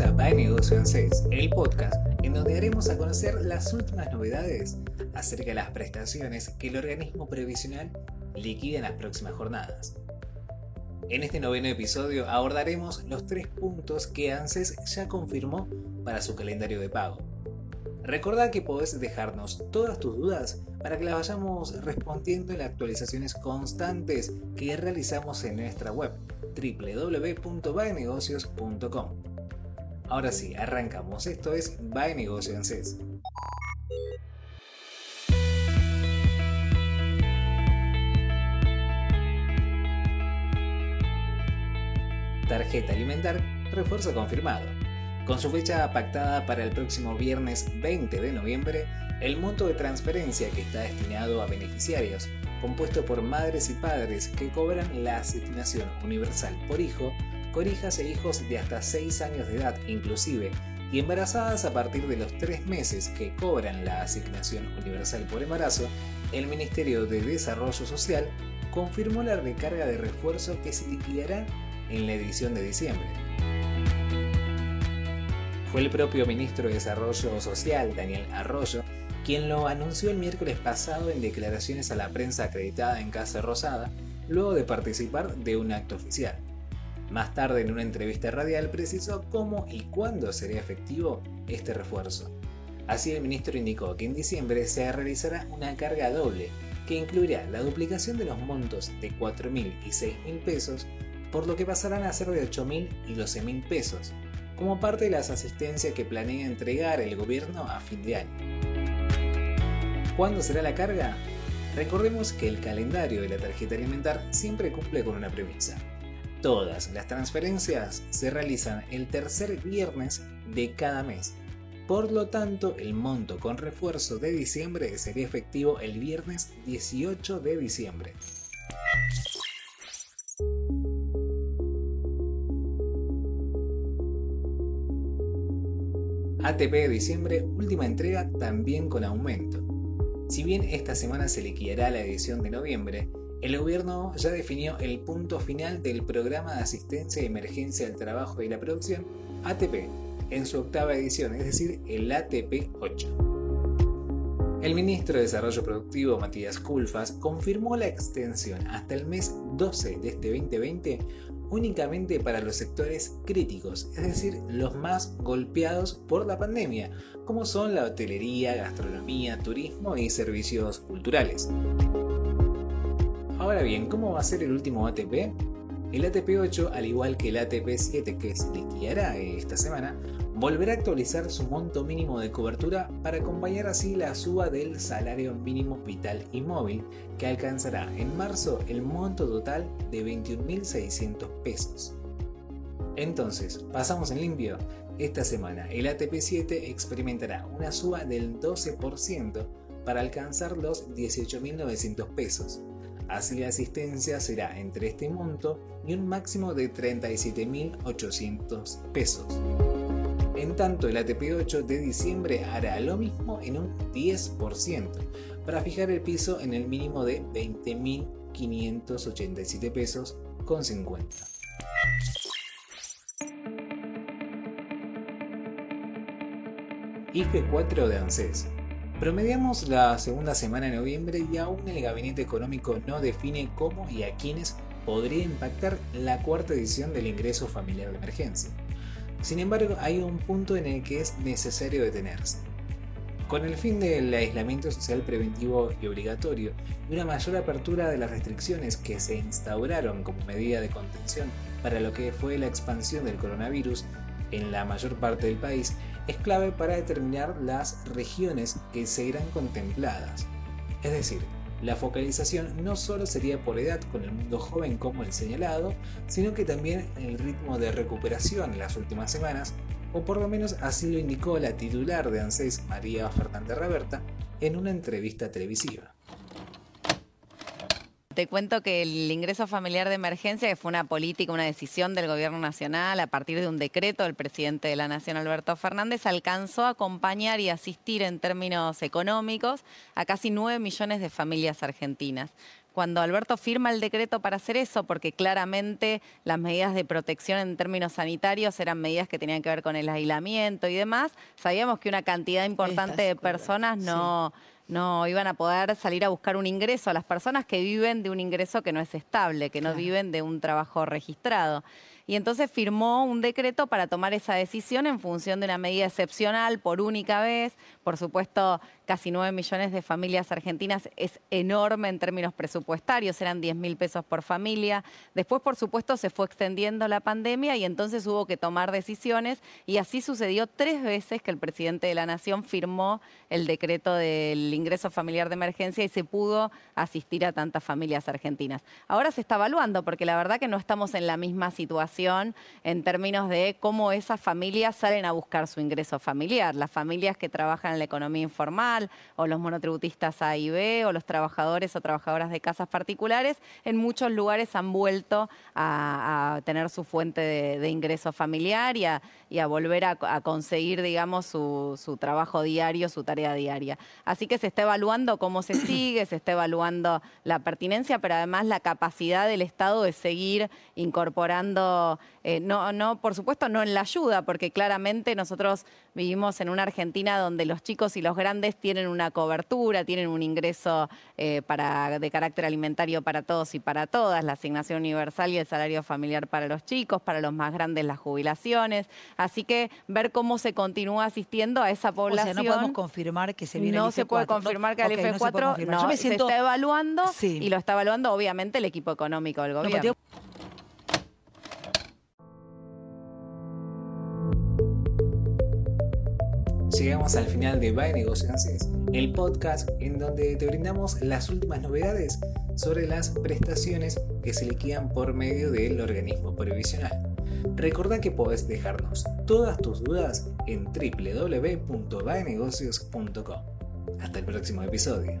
Bienvenidos a Negocio en 6, el podcast en donde haremos a conocer las últimas novedades acerca de las prestaciones que el organismo previsional liquida en las próximas jornadas. En este noveno episodio abordaremos los tres puntos que ANSES ya confirmó para su calendario de pago. Recordad que podés dejarnos todas tus dudas para que las vayamos respondiendo en las actualizaciones constantes que realizamos en nuestra web www.baenegocios.com. Ahora sí, arrancamos. Esto es By Negocio ANSES. tarjeta alimentar, refuerzo confirmado. Con su fecha pactada para el próximo viernes 20 de noviembre, el monto de transferencia que está destinado a beneficiarios, compuesto por madres y padres que cobran la asignación universal por hijo, con hijas e hijos de hasta 6 años de edad inclusive, y embarazadas a partir de los 3 meses que cobran la asignación universal por embarazo, el Ministerio de Desarrollo Social confirmó la recarga de refuerzo que se liquidará en la edición de diciembre. Fue el propio ministro de Desarrollo Social, Daniel Arroyo, quien lo anunció el miércoles pasado en declaraciones a la prensa acreditada en Casa Rosada, luego de participar de un acto oficial. Más tarde, en una entrevista radial, precisó cómo y cuándo sería efectivo este refuerzo. Así, el ministro indicó que en diciembre se realizará una carga doble, que incluirá la duplicación de los montos de 4.000 y 6.000 pesos por lo que pasarán a ser de 8.000 y 12.000 pesos, como parte de las asistencias que planea entregar el gobierno a fin de año. ¿Cuándo será la carga? Recordemos que el calendario de la tarjeta alimentar siempre cumple con una premisa. Todas las transferencias se realizan el tercer viernes de cada mes. Por lo tanto, el monto con refuerzo de diciembre sería efectivo el viernes 18 de diciembre. ATP de diciembre, última entrega también con aumento. Si bien esta semana se liquidará la edición de noviembre, el gobierno ya definió el punto final del programa de asistencia de emergencia al trabajo y la producción, ATP, en su octava edición, es decir, el ATP 8. El ministro de Desarrollo Productivo, Matías Culfas, confirmó la extensión hasta el mes 12 de este 2020 únicamente para los sectores críticos, es decir, los más golpeados por la pandemia, como son la hotelería, gastronomía, turismo y servicios culturales. Ahora bien, ¿cómo va a ser el último ATP? El ATP 8, al igual que el ATP 7 que se liquidará esta semana, volverá a actualizar su monto mínimo de cobertura para acompañar así la suba del salario mínimo vital y móvil, que alcanzará en marzo el monto total de 21.600 pesos. Entonces, pasamos en limpio. Esta semana el ATP 7 experimentará una suba del 12% para alcanzar los 18.900 pesos Así la asistencia será entre este monto y un máximo de 37.800 pesos. En tanto, el ATP8 de diciembre hará lo mismo en un 10%, para fijar el piso en el mínimo de 20.587 pesos con 50. IFE 4 de ANSES Promediamos la segunda semana de noviembre y aún el gabinete económico no define cómo y a quiénes podría impactar la cuarta edición del ingreso familiar de emergencia. Sin embargo, hay un punto en el que es necesario detenerse. Con el fin del aislamiento social preventivo y obligatorio y una mayor apertura de las restricciones que se instauraron como medida de contención para lo que fue la expansión del coronavirus en la mayor parte del país, es clave para determinar las regiones que serán contempladas. Es decir, la focalización no solo sería por edad con el mundo joven como el señalado, sino que también el ritmo de recuperación en las últimas semanas, o por lo menos así lo indicó la titular de ANSES María Fernández Reverta en una entrevista televisiva. Te cuento que el ingreso familiar de emergencia, que fue una política, una decisión del gobierno nacional a partir de un decreto del presidente de la Nación, Alberto Fernández, alcanzó a acompañar y asistir en términos económicos a casi 9 millones de familias argentinas. Cuando Alberto firma el decreto para hacer eso, porque claramente las medidas de protección en términos sanitarios eran medidas que tenían que ver con el aislamiento y demás, sabíamos que una cantidad importante de personas no, no iban a poder salir a buscar un ingreso, a las personas que viven de un ingreso que no es estable, que no viven de un trabajo registrado y entonces firmó un decreto para tomar esa decisión en función de una medida excepcional por única vez. Por supuesto, casi 9 millones de familias argentinas es enorme en términos presupuestarios, eran 10 mil pesos por familia. Después, por supuesto, se fue extendiendo la pandemia y entonces hubo que tomar decisiones y así sucedió tres veces que el presidente de la Nación firmó el decreto del ingreso familiar de emergencia y se pudo asistir a tantas familias argentinas. Ahora se está evaluando porque la verdad que no estamos en la misma situación en términos de cómo esas familias salen a buscar su ingreso familiar. Las familias que trabajan en la economía informal o los monotributistas A y B o los trabajadores o trabajadoras de casas particulares, en muchos lugares han vuelto a, tener su fuente de, ingreso familiar y a, volver a, conseguir, digamos, su, su trabajo diario, su tarea diaria. Así que se está evaluando cómo se sigue, se está evaluando la pertinencia, pero además la capacidad del Estado de seguir incorporando eh, no, no, por supuesto, no en la ayuda, porque claramente nosotros vivimos en una Argentina donde los chicos y los grandes tienen una cobertura, tienen un ingreso eh, para, de carácter alimentario para todos y para todas, la asignación universal y el salario familiar para los chicos, para los más grandes las jubilaciones. Así que ver cómo se continúa asistiendo a esa población. O sea, no podemos confirmar que se viene no se puede confirmar que el F4 no, se, está evaluando y lo está evaluando obviamente el equipo económico del gobierno. Llegamos al final de By Negociaciones, el podcast en donde te brindamos las últimas novedades sobre las prestaciones que se liquidan por medio del organismo previsional. Recordá que podés dejarnos todas tus dudas en www.baenegocios.com. Hasta el próximo episodio.